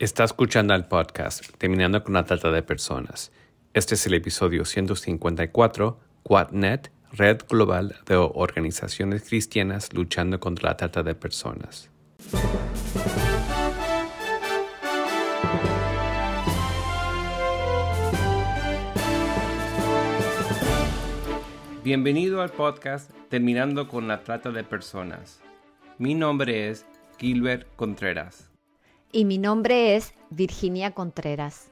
Está escuchando el podcast Terminando con la Trata de Personas. Este es el episodio 154, QuadNet, Red Global de Organizaciones Cristianas luchando contra la trata de personas. Bienvenido al podcast Terminando con la Trata de Personas. Mi nombre es Gilbert Contreras y mi nombre es Virginia Contreras.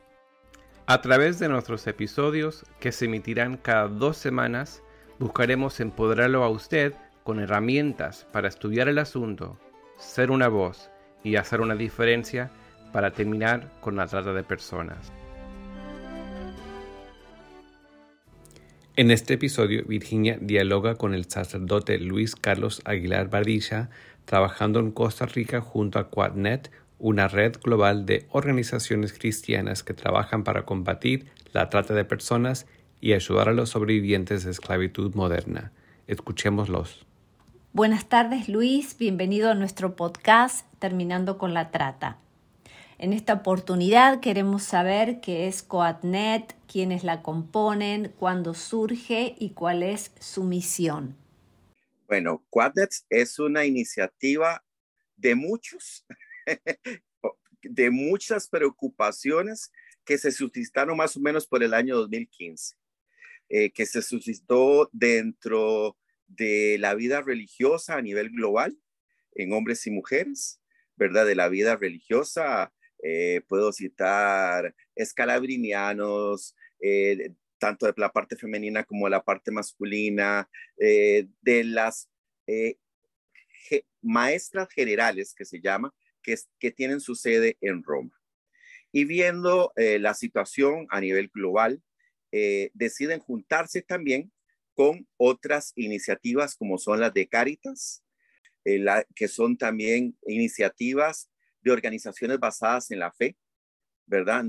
A través de nuestros episodios, que se emitirán cada dos semanas, buscaremos empoderarlo a usted con herramientas para estudiar el asunto, ser una voz y hacer una diferencia para terminar con la trata de personas. En este episodio, Virginia dialoga con el sacerdote Luis Carlos Aguilar Bardilla, trabajando en Costa Rica junto a Quadnet, una red global de organizaciones cristianas que trabajan para combatir la trata de personas y ayudar a los sobrevivientes de esclavitud moderna. Escuchémoslos. Buenas tardes Luis, bienvenido a nuestro podcast Terminando con la Trata. En esta oportunidad queremos saber qué es CoatNet, quiénes la componen, cuándo surge y cuál es su misión. Bueno, CoatNet es una iniciativa de muchos de muchas preocupaciones que se suscitaron más o menos por el año 2015, eh, que se suscitó dentro de la vida religiosa a nivel global, en hombres y mujeres, ¿verdad? De la vida religiosa, eh, puedo citar escalabrinianos, eh, tanto de la parte femenina como de la parte masculina, de las maestras generales que se llama, que, tienen su sede en Roma. Y viendo eh, la situación a nivel global, eh, deciden juntarse también con otras iniciativas como son las de Caritas, eh, que son también iniciativas de organizaciones basadas en la fe, ¿verdad?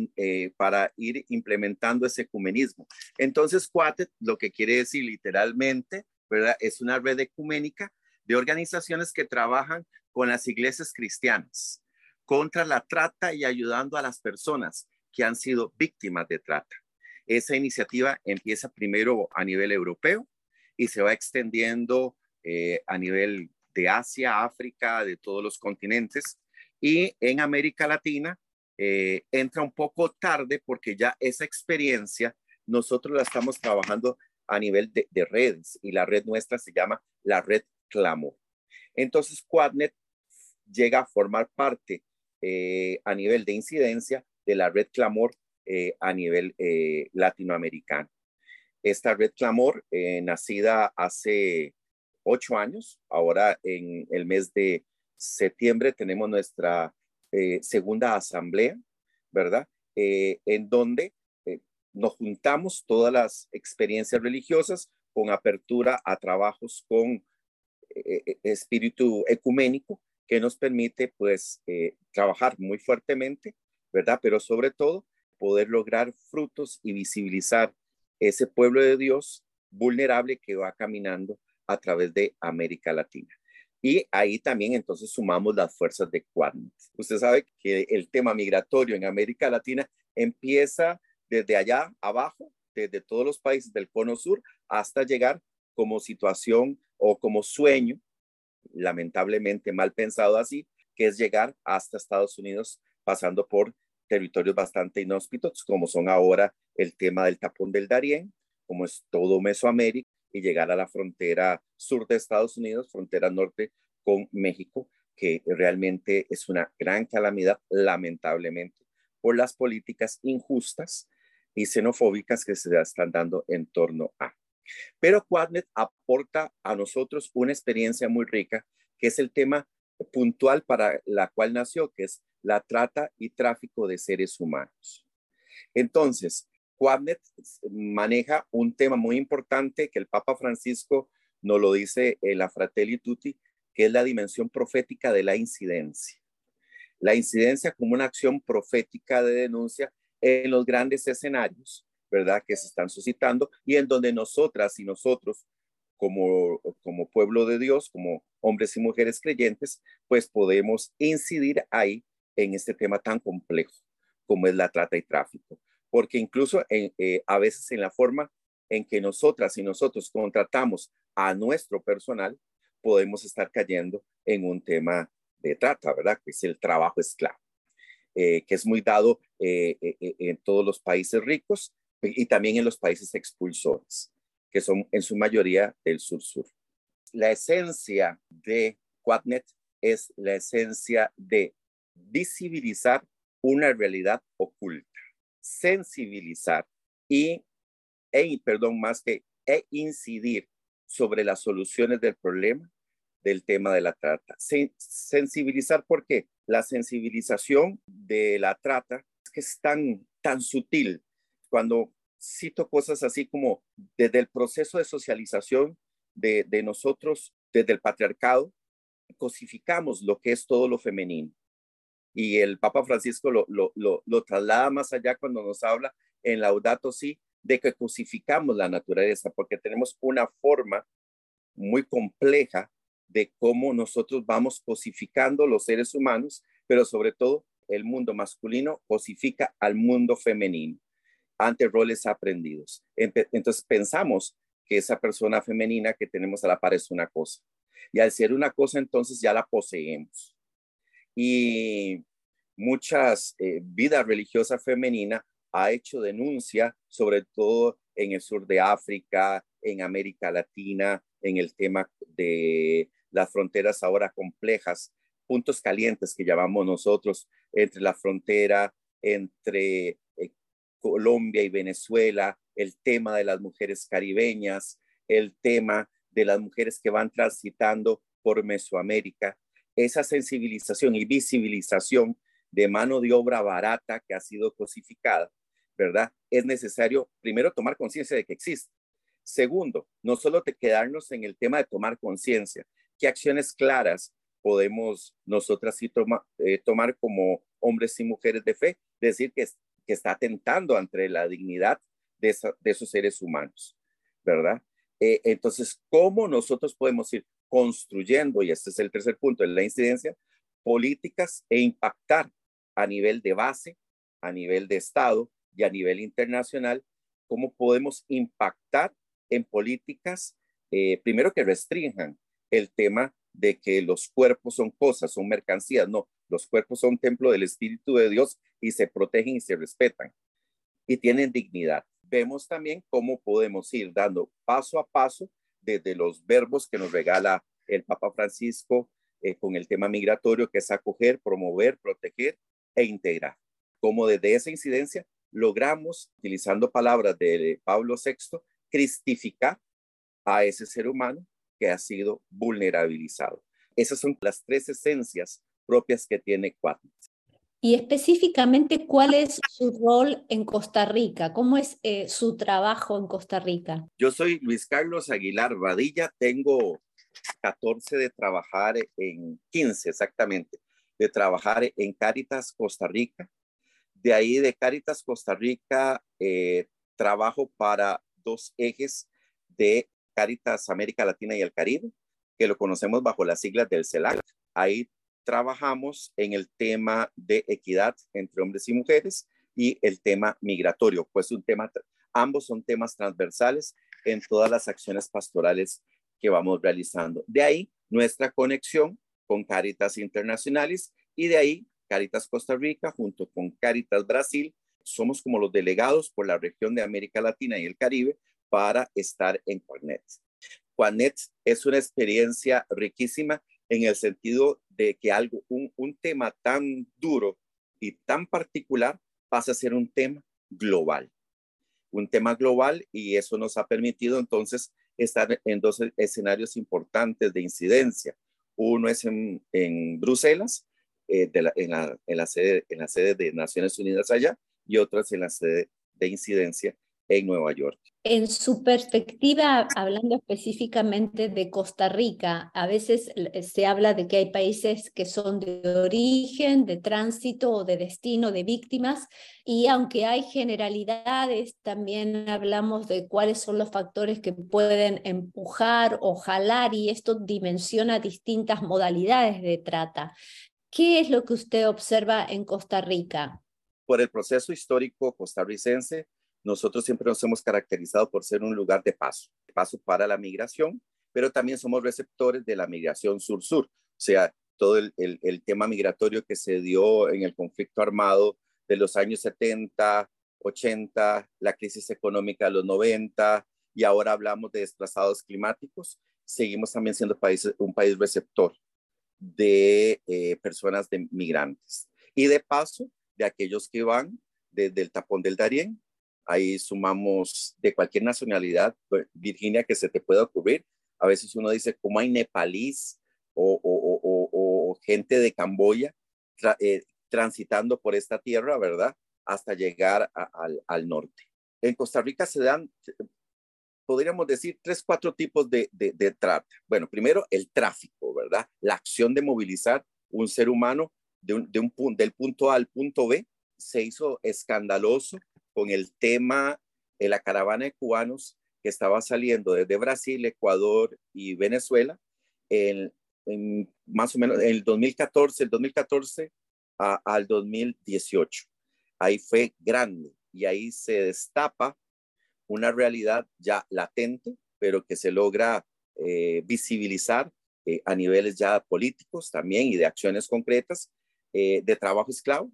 para ir implementando ese ecumenismo. Entonces, Quatet, lo que quiere decir literalmente, ¿verdad? Es una red ecuménica de organizaciones que trabajan con las iglesias cristianas contra la trata y ayudando a las personas que han sido víctimas de trata. Esa iniciativa empieza primero a nivel europeo y se va extendiendo eh, a nivel de Asia, África, de todos los continentes. Y en América Latina eh, entra un poco tarde porque ya esa experiencia nosotros la estamos trabajando a nivel de, de redes y la red nuestra se llama la red Clamor. Entonces, Quadnet llega a formar parte eh, a nivel de incidencia de la red Clamor eh, a nivel eh, latinoamericano. Esta red Clamor, nacida hace ocho años, ahora en el mes de septiembre tenemos nuestra segunda asamblea, ¿verdad? en donde nos juntamos todas las experiencias religiosas con apertura a trabajos con espíritu ecuménico que nos permite pues eh, trabajar muy fuertemente, ¿verdad? Pero sobre todo poder lograr frutos y visibilizar ese pueblo de Dios vulnerable que va caminando a través de América Latina. Y ahí también entonces sumamos las fuerzas de Quadnet. Usted sabe que el tema migratorio en América Latina empieza desde allá abajo, desde todos los países del cono sur, hasta llegar como situación o como sueño lamentablemente mal pensado así, que es llegar hasta Estados Unidos pasando por territorios bastante inhóspitos, como son ahora el tema del tapón del Darién, como es todo Mesoamérica, y llegar a la frontera sur de Estados Unidos, frontera norte con México, que realmente es una gran calamidad, lamentablemente, por las políticas injustas y xenofóbicas que se están dando en torno a. Pero Quadnet aporta a nosotros una experiencia muy rica, que es el tema puntual para la cual nació, que es la trata y tráfico de seres humanos. Entonces, Quadnet maneja un tema muy importante que el Papa Francisco nos lo dice en la Fratelli Tutti, que es la dimensión profética de la incidencia. La incidencia como una acción profética de denuncia en los grandes escenarios ¿verdad? Que se están suscitando y en donde nosotras y nosotros, como, como pueblo de Dios, como hombres y mujeres creyentes, pues podemos incidir ahí en este tema tan complejo como es la trata y tráfico. Porque incluso eh, a veces en la forma en que nosotras y nosotros contratamos a nuestro personal, podemos estar cayendo en un tema de trata, ¿verdad? Que es el trabajo esclavo, eh, que es muy dado eh, en todos los países ricos y también en los países expulsores, que son en su mayoría del sur-sur. La esencia de Quadnet es la esencia de visibilizar una realidad oculta, sensibilizar y, e, perdón, más que e incidir sobre las soluciones del problema del tema de la trata. sensibilizar, porque La sensibilización de la trata es que es tan, tan sutil. Cuando cito cosas así como desde el proceso de socialización de, nosotros, desde el patriarcado, cosificamos lo que es todo lo femenino. Y el Papa Francisco lo, lo, lo, traslada más allá cuando nos habla en Laudato Si de que cosificamos la naturaleza, porque tenemos una forma muy compleja de cómo nosotros vamos cosificando los seres humanos, pero sobre todo el mundo masculino cosifica al mundo femenino ante roles aprendidos. Entonces pensamos que esa persona femenina que tenemos a la par es una cosa. Y al ser una cosa, entonces ya la poseemos. Y muchas eh, vida religiosa femenina ha hecho denuncia, sobre todo en el sur de África, en América Latina, en el tema de las fronteras ahora complejas, puntos calientes que llamamos nosotros, entre la frontera entre Colombia y Venezuela, el tema de las mujeres caribeñas, el tema de las mujeres que van transitando por Mesoamérica, esa sensibilización y visibilización de mano de obra barata que ha sido cosificada, ¿verdad? Es necesario, primero, tomar conciencia de que existe. Segundo, no solo te quedarnos en el tema de tomar conciencia, qué acciones claras podemos nosotras sí eh, tomar como hombres y mujeres de fe, decir que, que está atentando ante la dignidad de, esos seres humanos, ¿verdad? Eh, entonces, ¿cómo nosotros podemos ir construyendo, y este es el tercer punto de la incidencia, políticas e impactar a nivel de base, a nivel de Estado y a nivel internacional, cómo podemos impactar en políticas, eh, primero que restrinjan el tema de que los cuerpos son cosas, son mercancías, no, los cuerpos son templo del Espíritu de Dios y se protegen y se respetan y tienen dignidad vemos también cómo podemos ir dando paso a paso desde los verbos que nos regala el Papa Francisco eh, con el tema migratorio, que es acoger, promover, proteger e integrar. Como desde esa incidencia logramos, utilizando palabras de Pablo VI, cristificar a ese ser humano que ha sido vulnerabilizado. Esas son las tres esencias propias que tiene Quatnes y específicamente cuál es su rol en Costa Rica, cómo es eh, su trabajo en Costa Rica. Yo soy Luis Carlos Aguilar Vadilla, tengo 14 de trabajar en 15 exactamente, de trabajar en Caritas Costa Rica. De ahí de Caritas Costa Rica eh, trabajo para dos ejes de Caritas América Latina y el Caribe, que lo conocemos bajo las siglas del CELAC. Ahí trabajamos en el tema de equidad entre hombres y mujeres y el tema migratorio, pues un tema, ambos son temas transversales en todas las acciones pastorales que vamos realizando. De ahí nuestra conexión con Caritas Internacionales y de ahí Caritas Costa Rica junto con Caritas Brasil. Somos como los delegados por la región de América Latina y el Caribe para estar en Quanet. Quanet es una experiencia riquísima en el sentido de que algo, un, tema tan duro y tan particular pasa a ser un tema global. Un tema global y eso nos ha permitido entonces estar en dos escenarios importantes de incidencia. Uno es en, Bruselas, eh, en, la, en, la sede, en la sede de Naciones Unidas allá, y otro es en la sede de incidencia en Nueva York. En su perspectiva, hablando específicamente de Costa Rica, a veces eh, se habla de que hay países que son de origen, de tránsito o de destino de víctimas, y aunque hay generalidades, también hablamos de cuáles son los factores que pueden empujar o jalar, y esto dimensiona distintas modalidades de trata. ¿Qué es lo que usted observa en Costa Rica? Por el proceso histórico costarricense, nosotros siempre nos hemos caracterizado por ser un lugar de paso, paso para la migración, pero también somos receptores de la migración sur-sur, o sea, todo el, el, tema migratorio que se dio en el conflicto armado de los años 70, 80, la crisis económica de los 90 y ahora hablamos de desplazados climáticos, seguimos también siendo país, un país receptor de eh, personas de migrantes y de paso de aquellos que van desde el tapón del Darién. Ahí sumamos de cualquier nacionalidad, pues, Virginia, que se te pueda ocurrir. A veces uno dice, ¿cómo hay nepalís o, gente de Camboya eh, transitando por esta tierra, verdad? Hasta llegar al, norte. En Costa Rica se dan podríamos decir, tres, cuatro tipos de, de, trata. Bueno, primero, el tráfico, ¿verdad? La acción de movilizar un ser humano de un, del punto A al punto B se hizo escandaloso con el tema de la caravana de cubanos que estaba saliendo desde Brasil, Ecuador y Venezuela en, más o menos en el 2014, el 2014 al 2018. Ahí fue grande y ahí se destapa una realidad ya latente, pero que se logra eh, visibilizar eh, a niveles ya políticos también y de acciones concretas eh, de trabajo esclavo,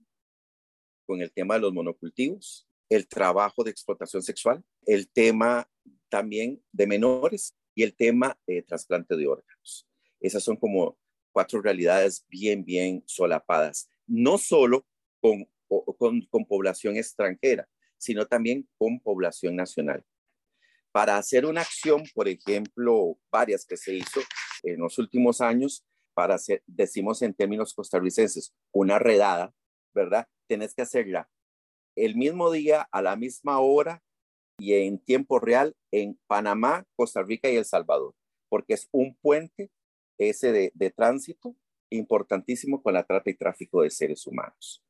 con el tema de los monocultivos, el trabajo de explotación sexual, el tema también de menores y el tema de trasplante de órganos. Esas son como cuatro realidades bien, bien solapadas, no solo con, con, población extranjera, sino también con población nacional. Para hacer una acción, por ejemplo, varias que se hizo en los últimos años, para hacer, decimos en términos costarricenses, una redada, ¿verdad? Tenés que hacerla el mismo día, a la misma hora y en tiempo real en Panamá, Costa Rica y El Salvador, porque es un puente ese de, tránsito importantísimo con la trata y tráfico de seres humanos.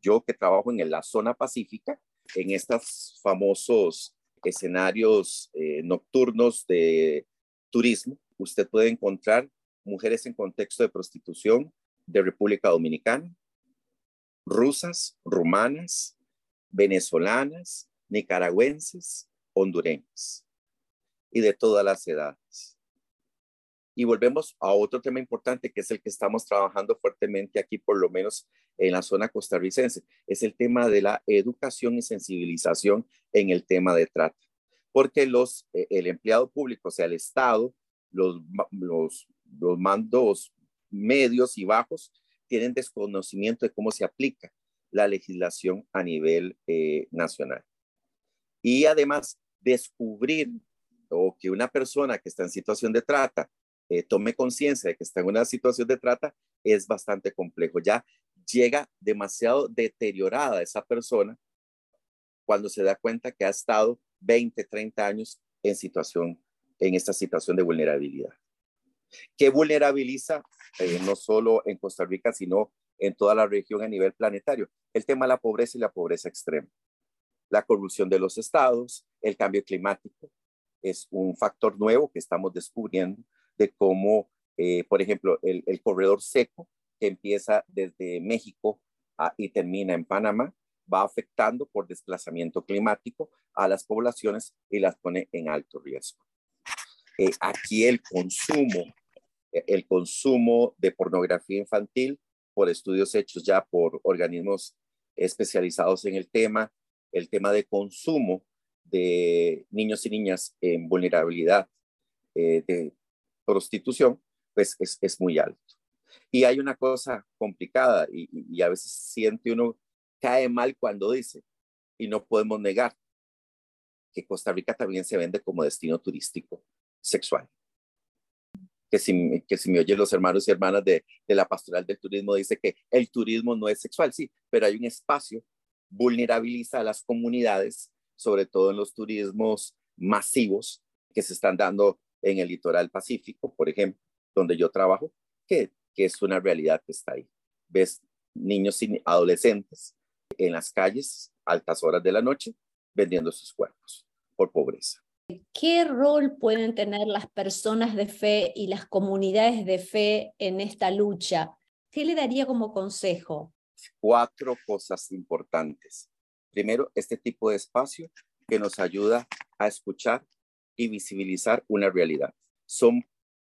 Yo que trabajo en la zona pacífica, en estos famosos escenarios eh, nocturnos de turismo, usted puede encontrar mujeres en contexto de prostitución de República Dominicana, rusas, rumanas, venezolanas, nicaragüenses, hondureñas y de todas las edades. Y volvemos a otro tema importante que es el que estamos trabajando fuertemente aquí, por lo menos en la zona costarricense, es el tema de la educación y sensibilización en el tema de trata. Porque los, eh, el empleado público, o sea, el Estado, los, los, los mandos medios y bajos, tienen desconocimiento de cómo se aplica la legislación a nivel eh, nacional. Y además, descubrir o que una persona que está en situación de trata eh, tome conciencia de que está en una situación de trata, es bastante complejo. Ya llega demasiado deteriorada esa persona cuando se da cuenta que ha estado 20, 30 años en situación, en esta situación de vulnerabilidad. ¿Qué vulnerabiliza eh, no solo en Costa Rica, sino en toda la región a nivel planetario? El tema de la pobreza y la pobreza extrema. La corrupción de los estados, el cambio climático, es un factor nuevo que estamos descubriendo de cómo, eh, por ejemplo, el, corredor seco que empieza desde México y termina en Panamá, va afectando por desplazamiento climático a las poblaciones y las pone en alto riesgo. Eh, aquí el consumo, eh, el consumo de pornografía infantil por estudios hechos ya por organismos especializados en el tema, el tema de consumo de niños y niñas en vulnerabilidad de prostitución, pues es, muy alto. Y hay una cosa complicada y, a veces siente uno cae mal cuando dice, y no podemos negar, que Costa Rica también se vende como destino turístico sexual. Que si, que si me oyen los hermanos y hermanas de, de la pastoral del turismo, dice que el turismo no es sexual, sí, pero hay un espacio, vulnerabiliza a las comunidades, sobre todo en los turismos masivos que se están dando en el litoral pacífico, por ejemplo, donde yo trabajo, que, que es una realidad que está ahí. Ves niños y adolescentes en las calles, altas horas de la noche, vendiendo sus cuerpos por pobreza. ¿Qué rol pueden tener las personas de fe y las comunidades de fe en esta lucha? ¿qué le daría como consejo? Cuatro cosas importantes. Primero, este tipo de espacio que nos ayuda a escuchar y visibilizar una realidad. Son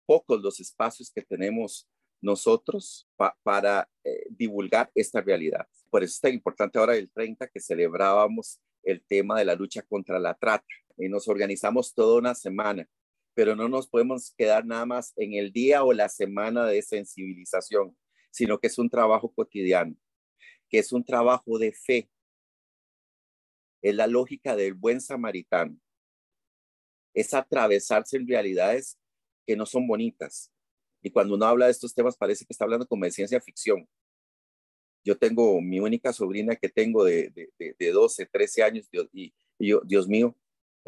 pocos los espacios que tenemos nosotros para eh, divulgar esta realidad. Por eso es tan importante ahora el 30 que celebrábamos el tema de la lucha contra la trata y nos organizamos toda una semana, pero no nos podemos quedar nada más en el día o la semana de sensibilización, sino que es un trabajo cotidiano, que es un trabajo de fe. Es la lógica del buen samaritano. Es atravesarse en realidades que no son bonitas. Y cuando uno habla de estos temas parece que está hablando como de ciencia ficción. Yo tengo mi única sobrina que tengo de, de, 12, 13 años y, y yo, Dios mío,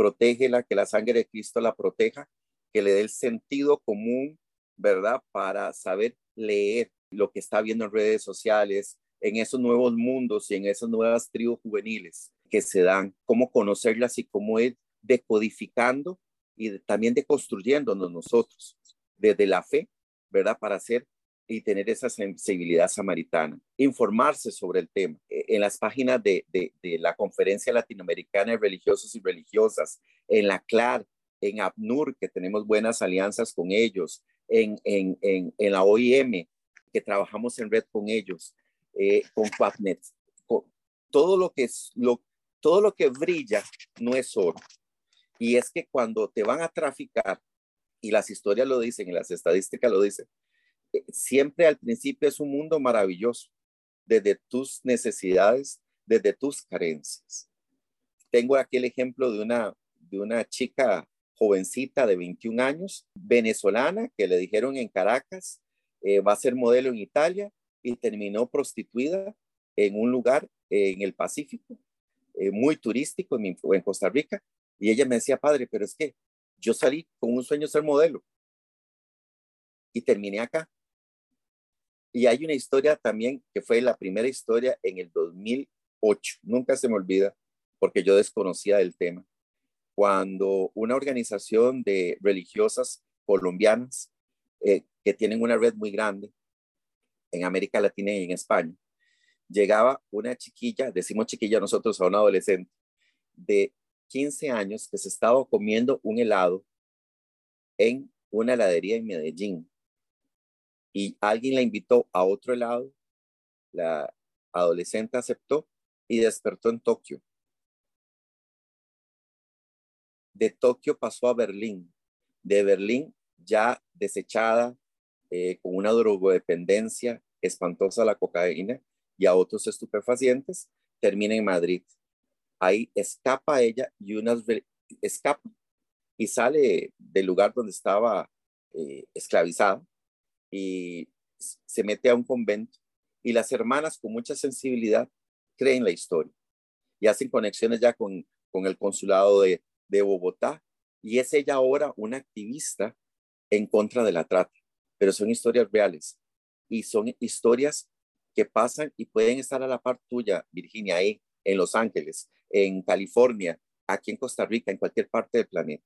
protégela, que la sangre de Cristo la proteja, que le dé el sentido común, ¿verdad? Para saber leer lo que está viendo en redes sociales, en esos nuevos mundos y en esas nuevas tribus juveniles que se dan, cómo conocerlas y cómo ir decodificando y también deconstruyéndonos nosotros desde la fe, ¿verdad? Para hacer y tener esa sensibilidad samaritana. Informarse sobre el tema. E, en las páginas de, de, la Conferencia Latinoamericana de Religiosos y Religiosas, en la CLAR, en APNUR, que tenemos buenas alianzas con ellos, en, en, en, en la OIM, que trabajamos en red con ellos, eh, con FAPNET. todo, lo que es, lo, todo lo que brilla no es oro. Y es que cuando te van a traficar, y las historias lo dicen y las estadísticas lo dicen, siempre al principio es un mundo maravilloso, desde tus necesidades, desde tus carencias. Tengo aquí el ejemplo de una, de una chica jovencita de 21 años, venezolana, que le dijeron en Caracas, eh, va a ser modelo en Italia y terminó prostituida en un lugar en el Pacífico, eh, muy turístico en, en Costa Rica. Y ella me decía, padre, pero es que yo salí con un sueño ser modelo y terminé acá. Y hay una historia también que fue la primera historia en el 2008, nunca se me olvida, porque yo desconocía del tema, cuando una organización de religiosas colombianas eh, que tienen una red muy grande en América Latina y en España, llegaba una chiquilla, decimos chiquilla nosotros a una adolescente, de 15 años que se estaba comiendo un helado en una heladería en Medellín y alguien la invitó a otro helado, la adolescente aceptó y despertó en Tokio. De Tokio pasó a Berlín. De Berlín ya desechada, eh, con una drogodependencia espantosa la cocaína y a otros estupefacientes, termina en Madrid. Ahí escapa ella y unas escapa y sale del lugar donde estaba eh, esclavizada y se mete a un convento y las hermanas con mucha sensibilidad creen la historia y hacen conexiones ya con, con el consulado de, de Bogotá y es ella ahora una activista en contra de la trata, pero son historias reales y son historias que pasan y pueden estar a la par tuya, Virginia, ahí en Los Ángeles, en California, aquí en Costa Rica, en cualquier parte del planeta.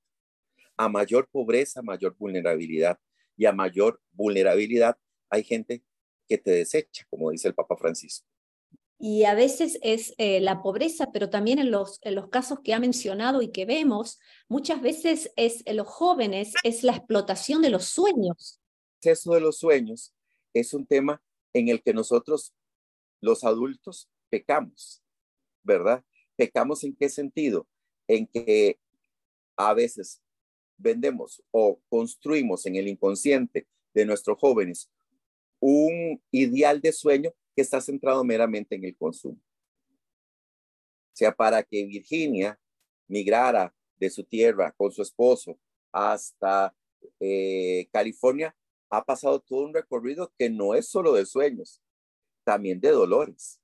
A mayor pobreza, mayor vulnerabilidad y a mayor vulnerabilidad hay gente que te desecha, como dice el Papa Francisco. Y a veces es eh, la pobreza, pero también en los, en los casos que ha mencionado y que vemos, muchas veces es en los jóvenes, es la explotación de los sueños. Eso de los sueños es un tema en el que nosotros, los adultos, pecamos, ¿verdad? ¿Pecamos en qué sentido? En que a veces vendemos o construimos en el inconsciente de nuestros jóvenes un ideal de sueño que está centrado meramente en el consumo. O sea, para que Virginia migrara de su tierra con su esposo hasta eh, California, ha pasado todo un recorrido que no es solo de sueños, también de dolores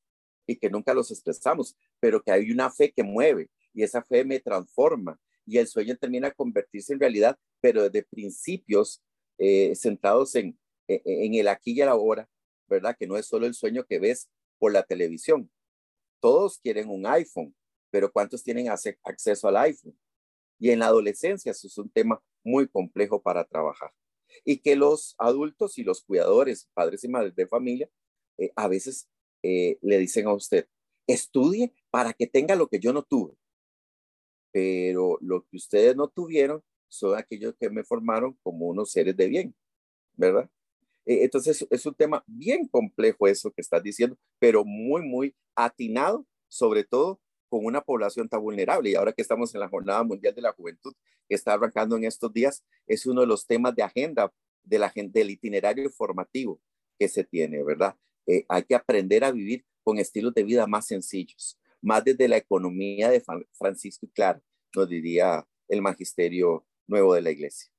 y que nunca los expresamos, pero que hay una fe que mueve y esa fe me transforma y el sueño termina a convertirse en realidad, pero desde principios eh, centrados en, e, e, en el aquí y el ahora, ¿verdad? Que no es solo el sueño que ves por la televisión. Todos quieren un iPhone, pero ¿cuántos tienen acceso al iPhone? Y en la adolescencia eso es un tema muy complejo para trabajar. Y que los adultos y los cuidadores, padres y madres de familia, eh, a veces eh, le dicen a usted, estudie para que tenga lo que yo no tuve. Pero lo que ustedes no tuvieron son aquellos que me formaron como unos seres de bien, ¿verdad? E, entonces es un tema bien complejo eso que estás diciendo, pero muy, muy atinado, sobre todo con una población tan vulnerable. Y ahora que estamos en la Jornada Mundial de la Juventud, que está arrancando en estos días, es uno de los temas de agenda de la, del itinerario formativo que se tiene, ¿verdad? Eh, hay que aprender a vivir con estilos de vida más sencillos, más desde la economía de Francisco y Claro, nos diría el magisterio nuevo de la iglesia.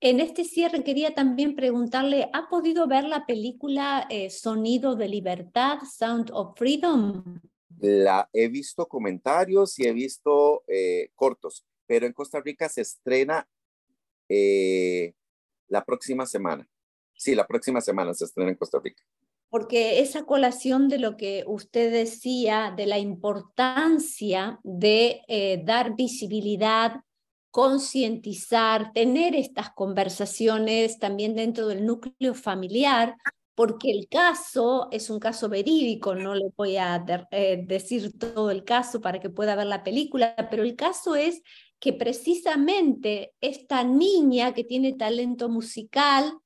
En este cierre quería también preguntarle, ¿ha podido ver la película eh, Sonido de Libertad, Sound of Freedom? La he visto comentarios y he visto eh, cortos, pero en Costa Rica se estrena eh, la próxima semana. Sí, la próxima semana se estrena en Costa Rica. Porque esa colación de lo que usted decía, de la importancia de dar visibilidad concientizar, tener estas conversaciones también dentro del núcleo familiar, porque el caso es un caso verídico, no le voy a eh, decir todo el caso para que pueda ver la película, pero el caso es que precisamente esta niña que tiene talento musical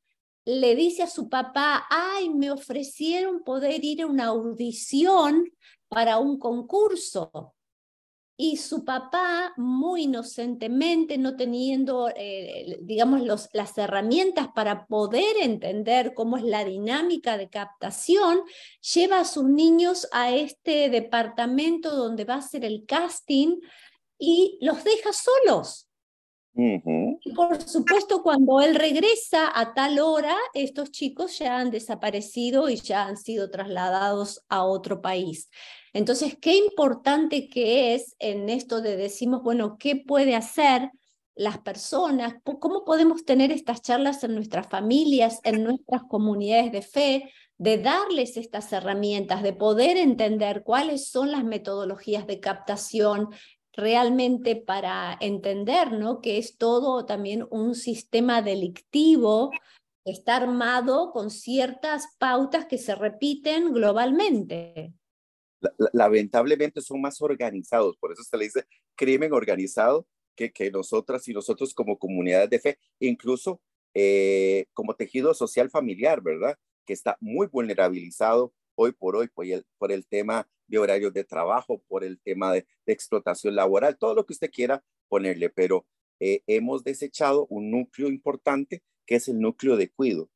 le dice a su papá, ay, me ofrecieron poder ir a una audición para un concurso y su papá muy inocentemente, no teniendo, eh, digamos, los, las herramientas para poder entender cómo es la dinámica de captación, lleva a sus niños a este departamento donde va a ser el casting y los deja solos. Y por supuesto, cuando él regresa a tal hora, estos chicos ya han desaparecido y ya han sido trasladados a otro país. Entonces, qué importante que es en esto de decimos, bueno, ¿qué puede hacer las personas? ¿Cómo podemos tener estas charlas en nuestras familias, en nuestras comunidades de fe? de darles estas herramientas, de poder entender cuáles son las metodologías de captación, realmente para entender ¿no? que es todo también un sistema delictivo está armado con ciertas pautas que se repiten globalmente. Lamentablemente son más organizados, por eso se le dice crimen organizado que, que nosotras y nosotros como comunidades de fe, incluso eh, como tejido social familiar, ¿verdad? Que está muy vulnerabilizado hoy por hoy por el, por el tema de horarios de trabajo, por el tema de, explotación laboral, todo lo que usted quiera ponerle, pero eh, hemos desechado un núcleo importante que es el núcleo de cuido.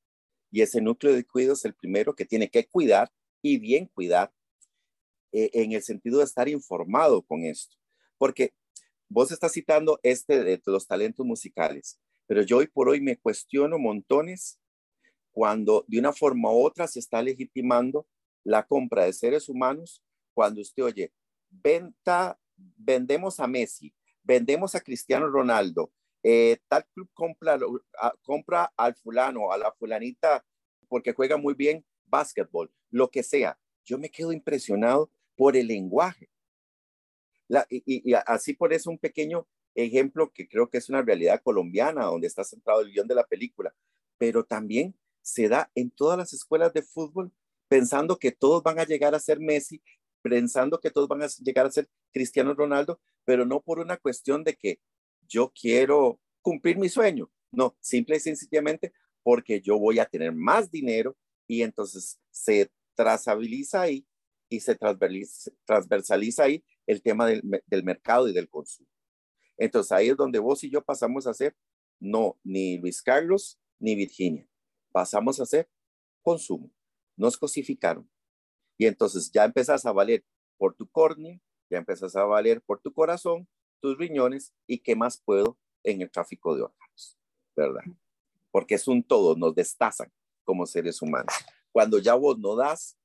Y ese núcleo de cuido es el primero que tiene que cuidar y bien cuidar eh, en el sentido de estar informado con esto. Porque vos estás citando este de los talentos musicales, pero yo hoy por hoy me cuestiono montones cuando de una forma u otra se está legitimando la compra de seres humanos cuando usted oye, venta, vendemos a Messi, vendemos a Cristiano Ronaldo, eh, tal club compra, compra al fulano, a la fulanita, porque juega muy bien básquetbol, lo que sea. Yo me quedo impresionado por el lenguaje. y, así por eso un pequeño ejemplo que creo que es una realidad colombiana, donde está centrado el guion de la película, pero también se da en todas las escuelas de fútbol pensando que todos van a llegar a ser Messi, pensando que todos van a llegar a ser Cristiano Ronaldo, pero no por una cuestión de que yo quiero cumplir mi sueño, no, simple y sencillamente porque yo voy a tener más dinero y entonces se trazabiliza ahí y se transversaliza ahí el tema del, mercado y del consumo. Entonces ahí es donde vos y yo pasamos a ser, no, ni Luis Carlos ni Virginia, pasamos a ser consumo nos cosificaron. Y entonces ya empezás a valer por tu córnea, ya empezás a valer por tu corazón, tus riñones y qué más puedo en el tráfico de órganos, ¿verdad? Porque es un todo, nos destazan como seres humanos. Cuando ya vos no das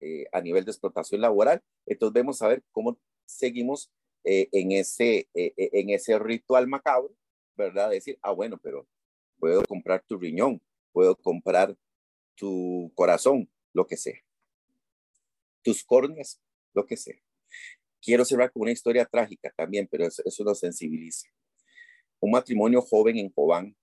eh, a nivel de explotación laboral, entonces vemos a ver cómo seguimos eh, en, ese, eh, en ese ritual macabro, ¿verdad? Decir, ah, bueno, pero puedo comprar tu riñón, puedo comprar tu corazón, lo que sea. Tus córneas, lo que sea. Quiero cerrar con una historia trágica también, pero eso, nos sensibiliza. Un matrimonio joven en Cobán,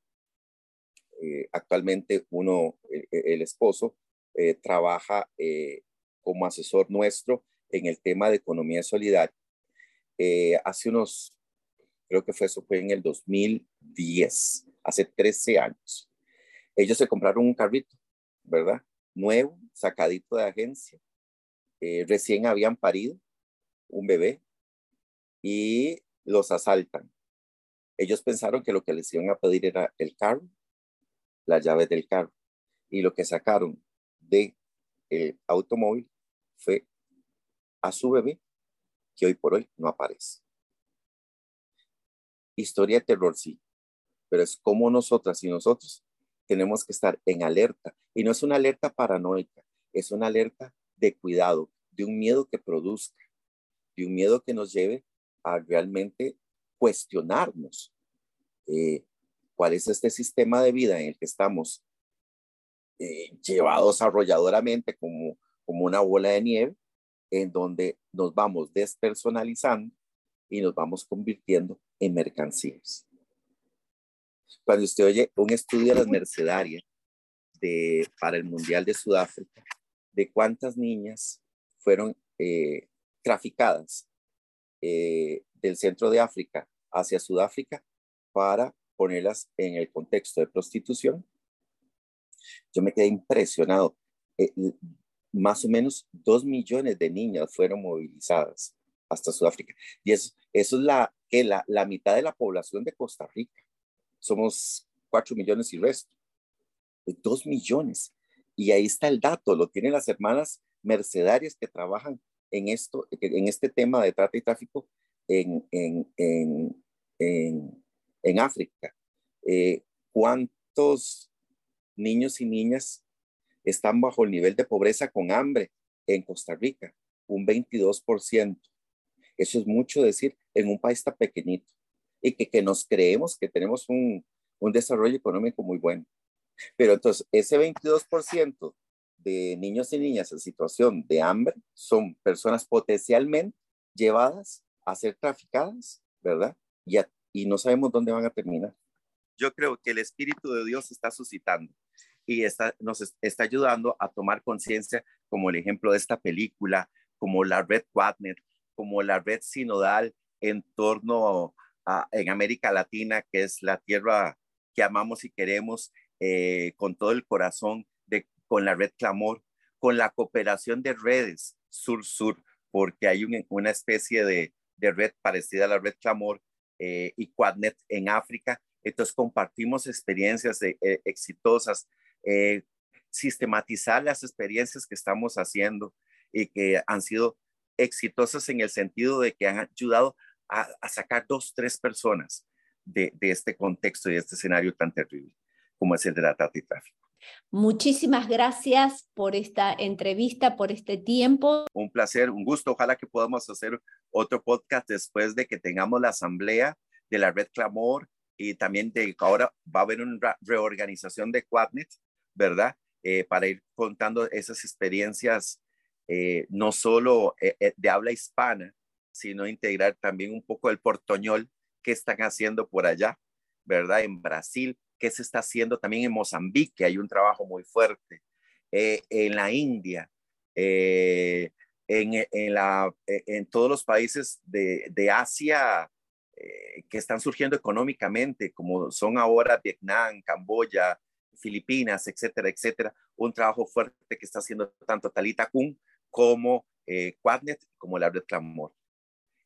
eh, actualmente uno, el, esposo, eh, trabaja eh, como asesor nuestro en el tema de economía solidaria. hace unos, creo que fue eso, fue en el 2010, hace 13 años. Ellos se compraron un carrito, ¿verdad? Nuevo, sacadito de agencia. recién habían parido un bebé y los asaltan. Ellos pensaron que lo que les iban a pedir era el carro, la llave del carro. Y lo que sacaron de el automóvil fue a su bebé, que hoy por hoy no aparece. Historia de terror, sí, pero es como nosotras y nosotros tenemos que estar en alerta. Y no es una alerta paranoica, es una alerta de cuidado, de un miedo que produzca, de un miedo que nos lleve a realmente cuestionarnos eh, cuál es este sistema de vida en el que estamos eh, llevados arrolladoramente como, como una bola de nieve, en donde nos vamos despersonalizando y nos vamos convirtiendo en mercancías. Cuando usted oye un estudio de las mercedarias de, para el Mundial de Sudáfrica, de cuántas niñas fueron eh, traficadas eh, del centro de África hacia Sudáfrica para ponerlas en el contexto de prostitución. Yo me quedé impresionado. Eh, más o menos dos millones de niñas fueron movilizadas hasta Sudáfrica. Y eso, eso es la, que la, la mitad de la población de Costa Rica. Somos cuatro millones y resto. Dos millones. Y ahí está el dato, lo tienen las hermanas mercedarias que trabajan en, esto, en este tema de trata y tráfico en, en, en, en África. Eh, ¿Cuántos niños y niñas están bajo el nivel de pobreza con hambre en Costa Rica? Un 22%. Eso es mucho decir en un país tan pequeñito y que, que nos creemos que tenemos un, un desarrollo económico muy bueno. Pero entonces, ese 22% de niños y niñas en situación de hambre son personas potencialmente llevadas a ser traficadas, ¿verdad? Y, y no sabemos dónde van a terminar. Yo creo que el Espíritu de Dios está suscitando y está, nos está ayudando a tomar conciencia, como el ejemplo de esta película, como la red Quadnet, como la red sinodal en torno en América Latina, que es la tierra que amamos y queremos eh, con todo el corazón, con la red Clamor, con la cooperación de redes sur-sur, porque hay una especie de, red parecida a la red Clamor eh, y Quadnet en África. Entonces compartimos experiencias eh, exitosas, eh, sistematizar las experiencias que estamos haciendo y que han sido exitosas en el sentido de que han ayudado a, sacar dos, tres personas de, de, este contexto y de este escenario tan terrible como es el de la trata y tráfico. Muchísimas gracias por esta entrevista, por este tiempo. Un placer, un gusto. Ojalá que podamos hacer otro podcast después de que tengamos la asamblea de la Red Clamor y también de que ahora va a haber una reorganización de Quadnet, ¿verdad? Eh, para ir contando esas experiencias eh, no solo eh, de habla hispana, sino integrar también un poco el portoñol que están haciendo por allá, ¿verdad? En Brasil, qué se está haciendo también en Mozambique, hay un trabajo muy fuerte, eh, en la India, eh, en, la, eh, en, todos los países de, de Asia que están surgiendo económicamente, como son ahora Vietnam, Camboya, Filipinas, etcétera, etcétera, un trabajo fuerte que está haciendo tanto Talita Kun como Quadnet, como la Red Clamor.